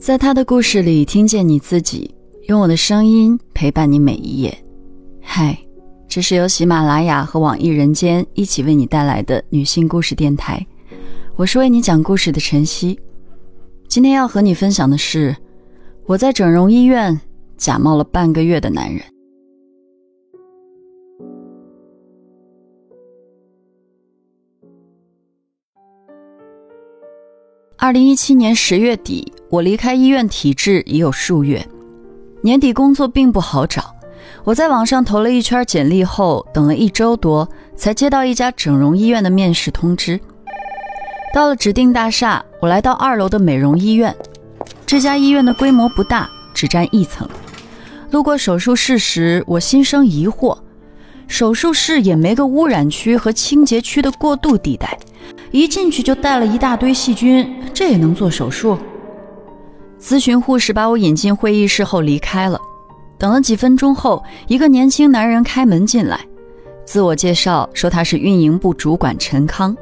在他的故事里听见你自己，用我的声音陪伴你每一页。嗨，这是由喜马拉雅和网易人间一起为你带来的女性故事电台，我是为你讲故事的晨曦。今天要和你分享的是，我在整容医院假冒了半个月的男人。二零一七年十月底，我离开医院体制已有数月，年底工作并不好找。我在网上投了一圈简历后，等了一周多，才接到一家整容医院的面试通知。到了指定大厦，我来到二楼的美容医院。这家医院的规模不大，只占一层。路过手术室时，我心生疑惑：手术室也没个污染区和清洁区的过渡地带。一进去就带了一大堆细菌，这也能做手术？咨询护士把我引进会议室后离开了。等了几分钟后，一个年轻男人开门进来，自我介绍说他是运营部主管陈康。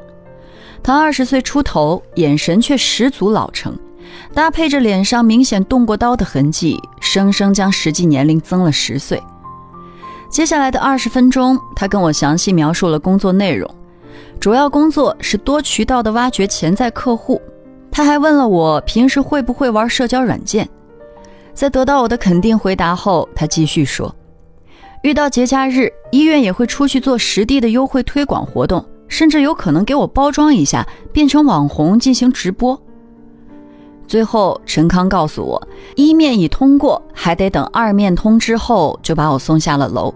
他二十岁出头，眼神却十足老成，搭配着脸上明显动过刀的痕迹，生生将实际年龄增了十岁。接下来的二十分钟，他跟我详细描述了工作内容。主要工作是多渠道的挖掘潜在客户。他还问了我平时会不会玩社交软件。在得到我的肯定回答后，他继续说：“遇到节假日，医院也会出去做实地的优惠推广活动，甚至有可能给我包装一下，变成网红进行直播。”最后，陈康告诉我，一面已通过，还得等二面通知后，就把我送下了楼。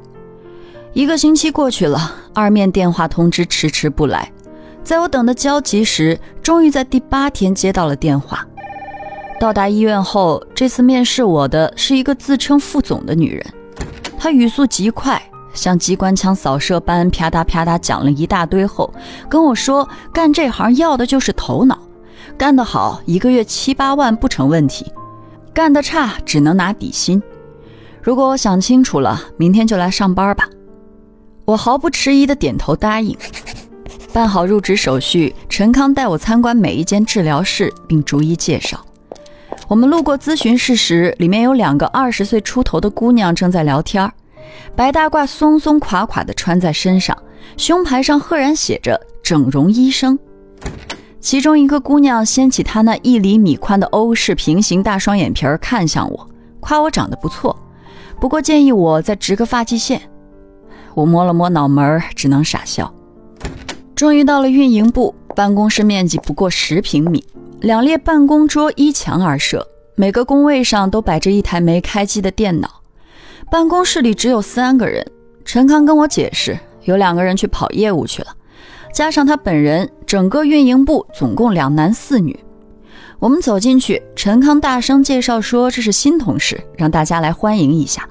一个星期过去了，二面电话通知迟迟不来。在我等得焦急时，终于在第八天接到了电话。到达医院后，这次面试我的是一个自称副总的女人。她语速极快，像机关枪扫射般啪嗒啪嗒讲了一大堆后，跟我说：“干这行要的就是头脑，干得好一个月七八万不成问题，干得差只能拿底薪。如果我想清楚了，明天就来上班吧。”我毫不迟疑地点头答应，办好入职手续。陈康带我参观每一间治疗室，并逐一介绍。我们路过咨询室时，里面有两个二十岁出头的姑娘正在聊天白大褂松松垮垮地穿在身上，胸牌上赫然写着“整容医生”。其中一个姑娘掀起她那一厘米宽的欧式平行大双眼皮儿，看向我，夸我长得不错，不过建议我再植个发际线。我摸了摸脑门，只能傻笑。终于到了运营部办公室，面积不过十平米，两列办公桌依墙而设，每个工位上都摆着一台没开机的电脑。办公室里只有三个人。陈康跟我解释，有两个人去跑业务去了，加上他本人，整个运营部总共两男四女。我们走进去，陈康大声介绍说：“这是新同事，让大家来欢迎一下。”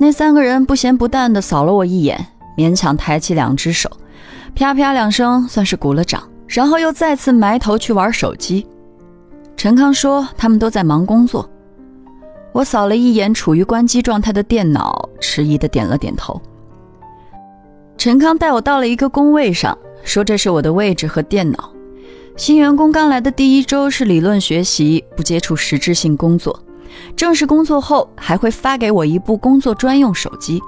那三个人不咸不淡地扫了我一眼，勉强抬起两只手，啪啪两声，算是鼓了掌，然后又再次埋头去玩手机。陈康说他们都在忙工作。我扫了一眼处于关机状态的电脑，迟疑的点了点头。陈康带我到了一个工位上，说这是我的位置和电脑。新员工刚来的第一周是理论学习，不接触实质性工作。正式工作后还会发给我一部工作专用手机。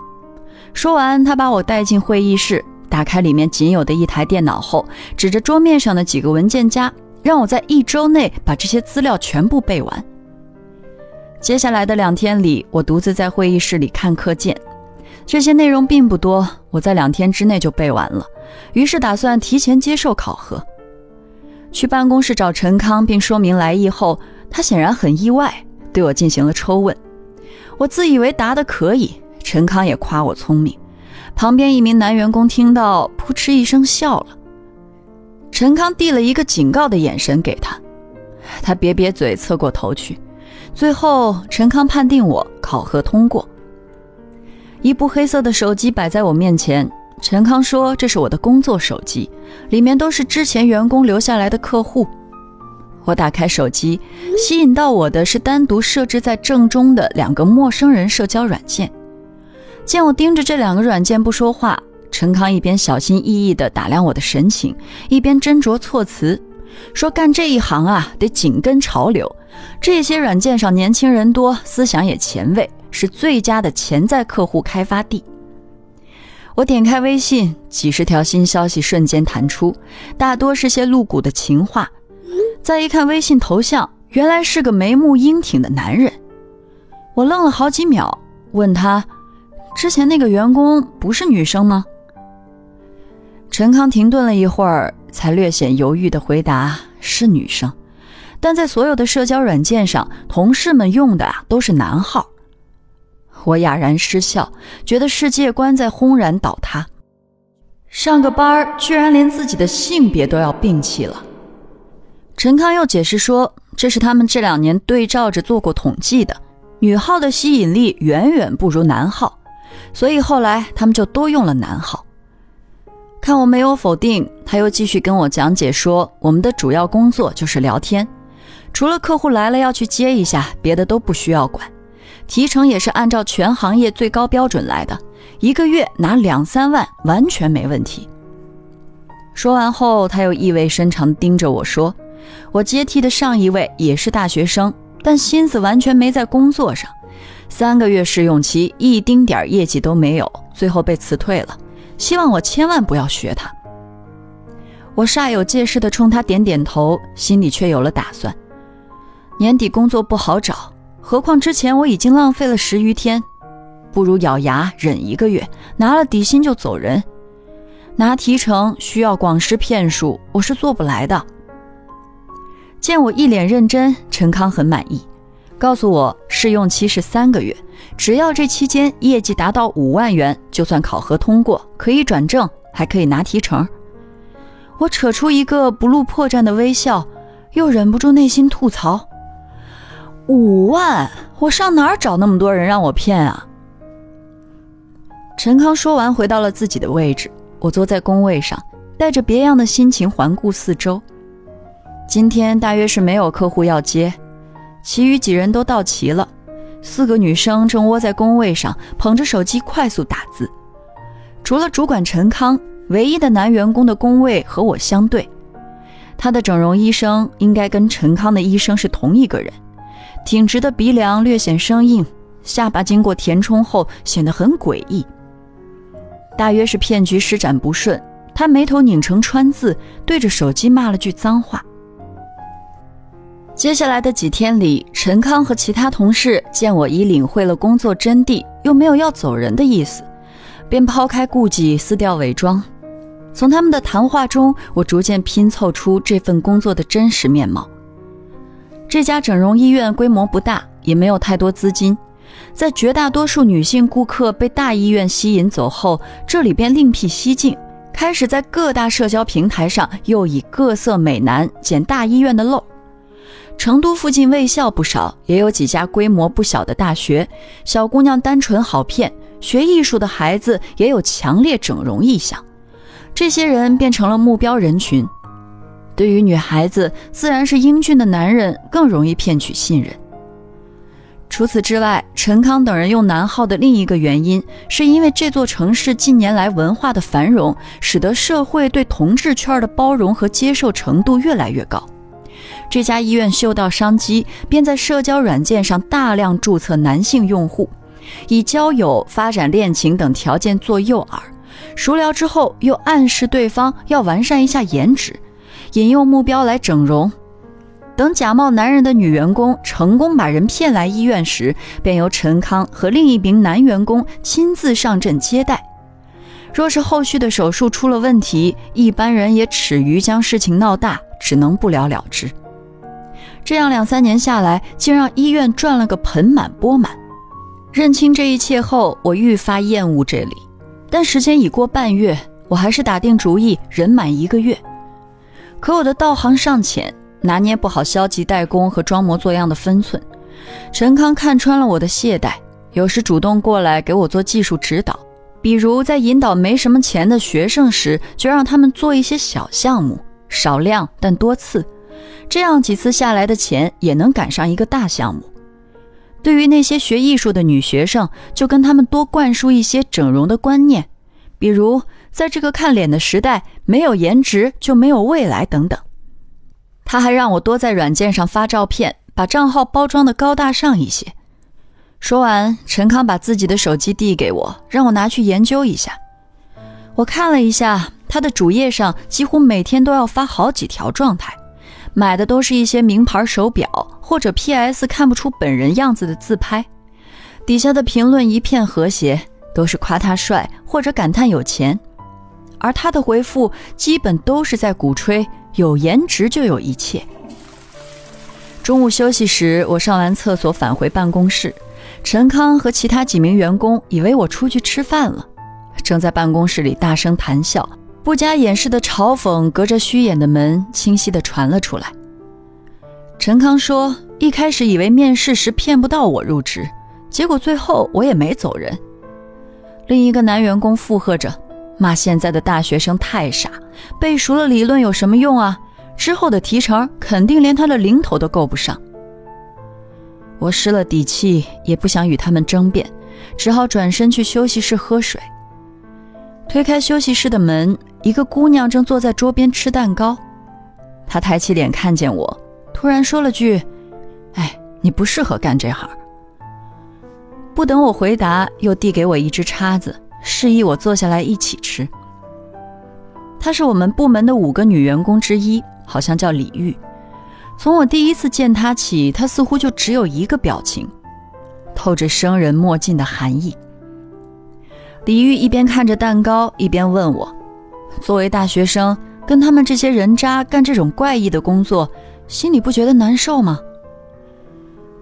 说完，他把我带进会议室，打开里面仅有的一台电脑后，指着桌面上的几个文件夹，让我在一周内把这些资料全部背完。接下来的两天里，我独自在会议室里看课件，这些内容并不多，我在两天之内就背完了。于是打算提前接受考核。去办公室找陈康并说明来意后，他显然很意外。对我进行了抽问，我自以为答得可以，陈康也夸我聪明。旁边一名男员工听到，扑哧一声笑了。陈康递了一个警告的眼神给他，他瘪瘪嘴，侧过头去。最后，陈康判定我考核通过。一部黑色的手机摆在我面前，陈康说：“这是我的工作手机，里面都是之前员工留下来的客户。”我打开手机，吸引到我的是单独设置在正中的两个陌生人社交软件。见我盯着这两个软件不说话，陈康一边小心翼翼地打量我的神情，一边斟酌措辞，说：“干这一行啊，得紧跟潮流，这些软件上年轻人多，思想也前卫，是最佳的潜在客户开发地。我点开微信，几十条新消息瞬间弹出，大多是些露骨的情话。再一看微信头像，原来是个眉目英挺的男人。我愣了好几秒，问他：“之前那个员工不是女生吗？”陈康停顿了一会儿，才略显犹豫地回答：“是女生。”但在所有的社交软件上，同事们用的都是男号。我哑然失笑，觉得世界观在轰然倒塌。上个班居然连自己的性别都要摒弃了。陈康又解释说，这是他们这两年对照着做过统计的，女号的吸引力远远不如男号，所以后来他们就多用了男号。看我没有否定，他又继续跟我讲解说，我们的主要工作就是聊天。除了客户来了要去接一下，别的都不需要管。提成也是按照全行业最高标准来的，一个月拿两三万完全没问题。说完后，他又意味深长盯着我说：“我接替的上一位也是大学生，但心思完全没在工作上。三个月试用期，一丁点业绩都没有，最后被辞退了。希望我千万不要学他。”我煞有介事地冲他点点头，心里却有了打算。年底工作不好找，何况之前我已经浪费了十余天，不如咬牙忍一个月，拿了底薪就走人。拿提成需要广施骗术，我是做不来的。见我一脸认真，陈康很满意，告诉我试用期是三个月，只要这期间业绩达到五万元，就算考核通过，可以转正，还可以拿提成。我扯出一个不露破绽的微笑，又忍不住内心吐槽。五万，我上哪儿找那么多人让我骗啊？陈康说完，回到了自己的位置。我坐在工位上，带着别样的心情环顾四周。今天大约是没有客户要接，其余几人都到齐了。四个女生正窝在工位上，捧着手机快速打字。除了主管陈康，唯一的男员工的工位和我相对。他的整容医生应该跟陈康的医生是同一个人。挺直的鼻梁略显生硬，下巴经过填充后显得很诡异。大约是骗局施展不顺，他眉头拧成川字，对着手机骂了句脏话。接下来的几天里，陈康和其他同事见我已领会了工作真谛，又没有要走人的意思，便抛开顾忌，撕掉伪装。从他们的谈话中，我逐渐拼凑出这份工作的真实面貌。这家整容医院规模不大，也没有太多资金。在绝大多数女性顾客被大医院吸引走后，这里便另辟蹊径，开始在各大社交平台上又以各色美男捡大医院的漏。成都附近卫校不少，也有几家规模不小的大学。小姑娘单纯好骗，学艺术的孩子也有强烈整容意向，这些人变成了目标人群。对于女孩子，自然是英俊的男人更容易骗取信任。除此之外，陈康等人用男号的另一个原因，是因为这座城市近年来文化的繁荣，使得社会对同志圈的包容和接受程度越来越高。这家医院嗅到商机，便在社交软件上大量注册男性用户，以交友、发展恋情等条件做诱饵，熟聊之后又暗示对方要完善一下颜值。引诱目标来整容，等假冒男人的女员工成功把人骗来医院时，便由陈康和另一名男员工亲自上阵接待。若是后续的手术出了问题，一般人也耻于将事情闹大，只能不了了之。这样两三年下来，竟让医院赚了个盆满钵满。认清这一切后，我愈发厌恶这里，但时间已过半月，我还是打定主意忍满一个月。可我的道行尚浅，拿捏不好消极怠工和装模作样的分寸。陈康看穿了我的懈怠，有时主动过来给我做技术指导，比如在引导没什么钱的学生时，就让他们做一些小项目，少量但多次，这样几次下来的钱也能赶上一个大项目。对于那些学艺术的女学生，就跟他们多灌输一些整容的观念，比如。在这个看脸的时代，没有颜值就没有未来等等。他还让我多在软件上发照片，把账号包装的高大上一些。说完，陈康把自己的手机递给我，让我拿去研究一下。我看了一下，他的主页上几乎每天都要发好几条状态，买的都是一些名牌手表或者 PS 看不出本人样子的自拍。底下的评论一片和谐，都是夸他帅或者感叹有钱，而他的回复基本都是在鼓吹有颜值就有一切。中午休息时，我上完厕所返回办公室。陈康和其他几名员工以为我出去吃饭了，正在办公室里大声谈笑，不加掩饰的嘲讽隔着虚掩的门清晰地传了出来。陈康说：“一开始以为面试时骗不到我入职，结果最后我也没走人。”另一个男员工附和着，骂现在的大学生太傻，背熟了理论有什么用啊？之后的提成肯定连他的零头都够不上。我失了底气，也不想与他们争辩，只好转身去休息室喝水。推开休息室的门，一个姑娘正坐在桌边吃蛋糕。她抬起脸看见我，突然说了句：“哎，你不适合干这行。”不等我回答，又递给我一只叉子，示意我坐下来一起吃。她是我们部门的五个女员工之一，好像叫李玉。从我第一次见她起，她似乎就只有一个表情，透着生人莫近的寒意。李玉一边看着蛋糕，一边问我：“作为大学生，跟他们这些人渣干这种怪异的工作，心里不觉得难受吗？”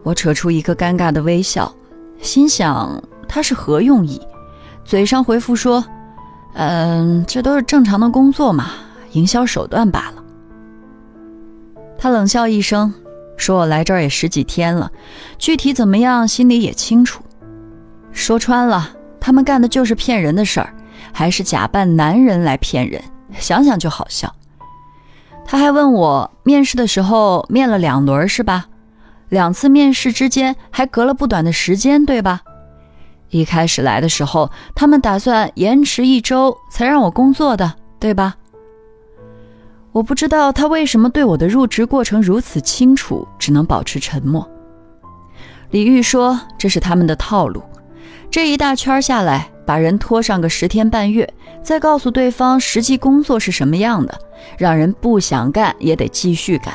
我扯出一个尴尬的微笑，心想他是何用意，嘴上回复说：“嗯，这都是正常的工作嘛，营销手段罢了。”他冷笑一声，说：“我来这儿也十几天了，具体怎么样，心里也清楚。说穿了，他们干的就是骗人的事儿，还是假扮男人来骗人，想想就好笑。”他还问我，面试的时候面了两轮是吧？两次面试之间还隔了不短的时间，对吧？一开始来的时候，他们打算延迟一周才让我工作的，对吧？我不知道他为什么对我的入职过程如此清楚，只能保持沉默。李玉说：“这是他们的套路，这一大圈下来，把人拖上个十天半月，再告诉对方实际工作是什么样的，让人不想干也得继续干。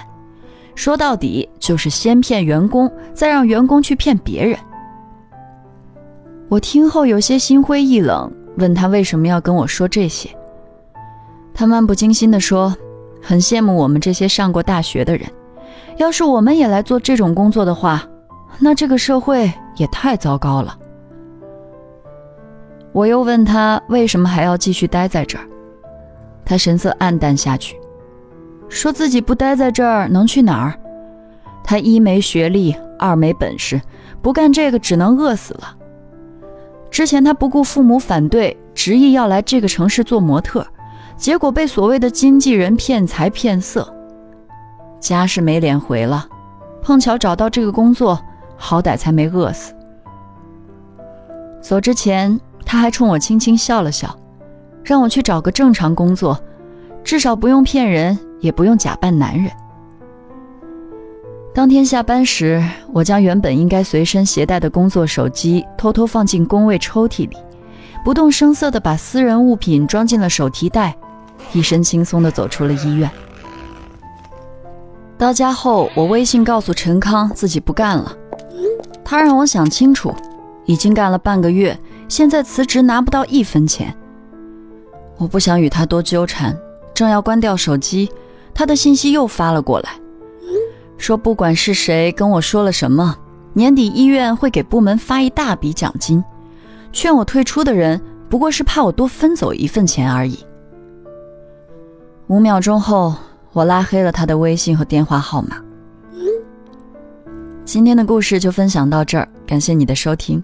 说到底，就是先骗员工，再让员工去骗别人。”我听后有些心灰意冷，问他为什么要跟我说这些。他漫不经心地说。很羡慕我们这些上过大学的人，要是我们也来做这种工作的话，那这个社会也太糟糕了。我又问他为什么还要继续待在这儿，他神色黯淡下去，说自己不待在这儿能去哪儿？他一没学历，二没本事，不干这个只能饿死了。之前他不顾父母反对，执意要来这个城市做模特。结果被所谓的经纪人骗财骗色，家是没脸回了。碰巧找到这个工作，好歹才没饿死。走之前，他还冲我轻轻笑了笑，让我去找个正常工作，至少不用骗人，也不用假扮男人。当天下班时，我将原本应该随身携带的工作手机偷偷放进工位抽屉里，不动声色地把私人物品装进了手提袋。一身轻松地走出了医院。到家后，我微信告诉陈康自己不干了。他让我想清楚，已经干了半个月，现在辞职拿不到一分钱。我不想与他多纠缠，正要关掉手机，他的信息又发了过来，说不管是谁跟我说了什么，年底医院会给部门发一大笔奖金，劝我退出的人不过是怕我多分走一份钱而已。五秒钟后，我拉黑了他的微信和电话号码。今天的故事就分享到这儿，感谢你的收听，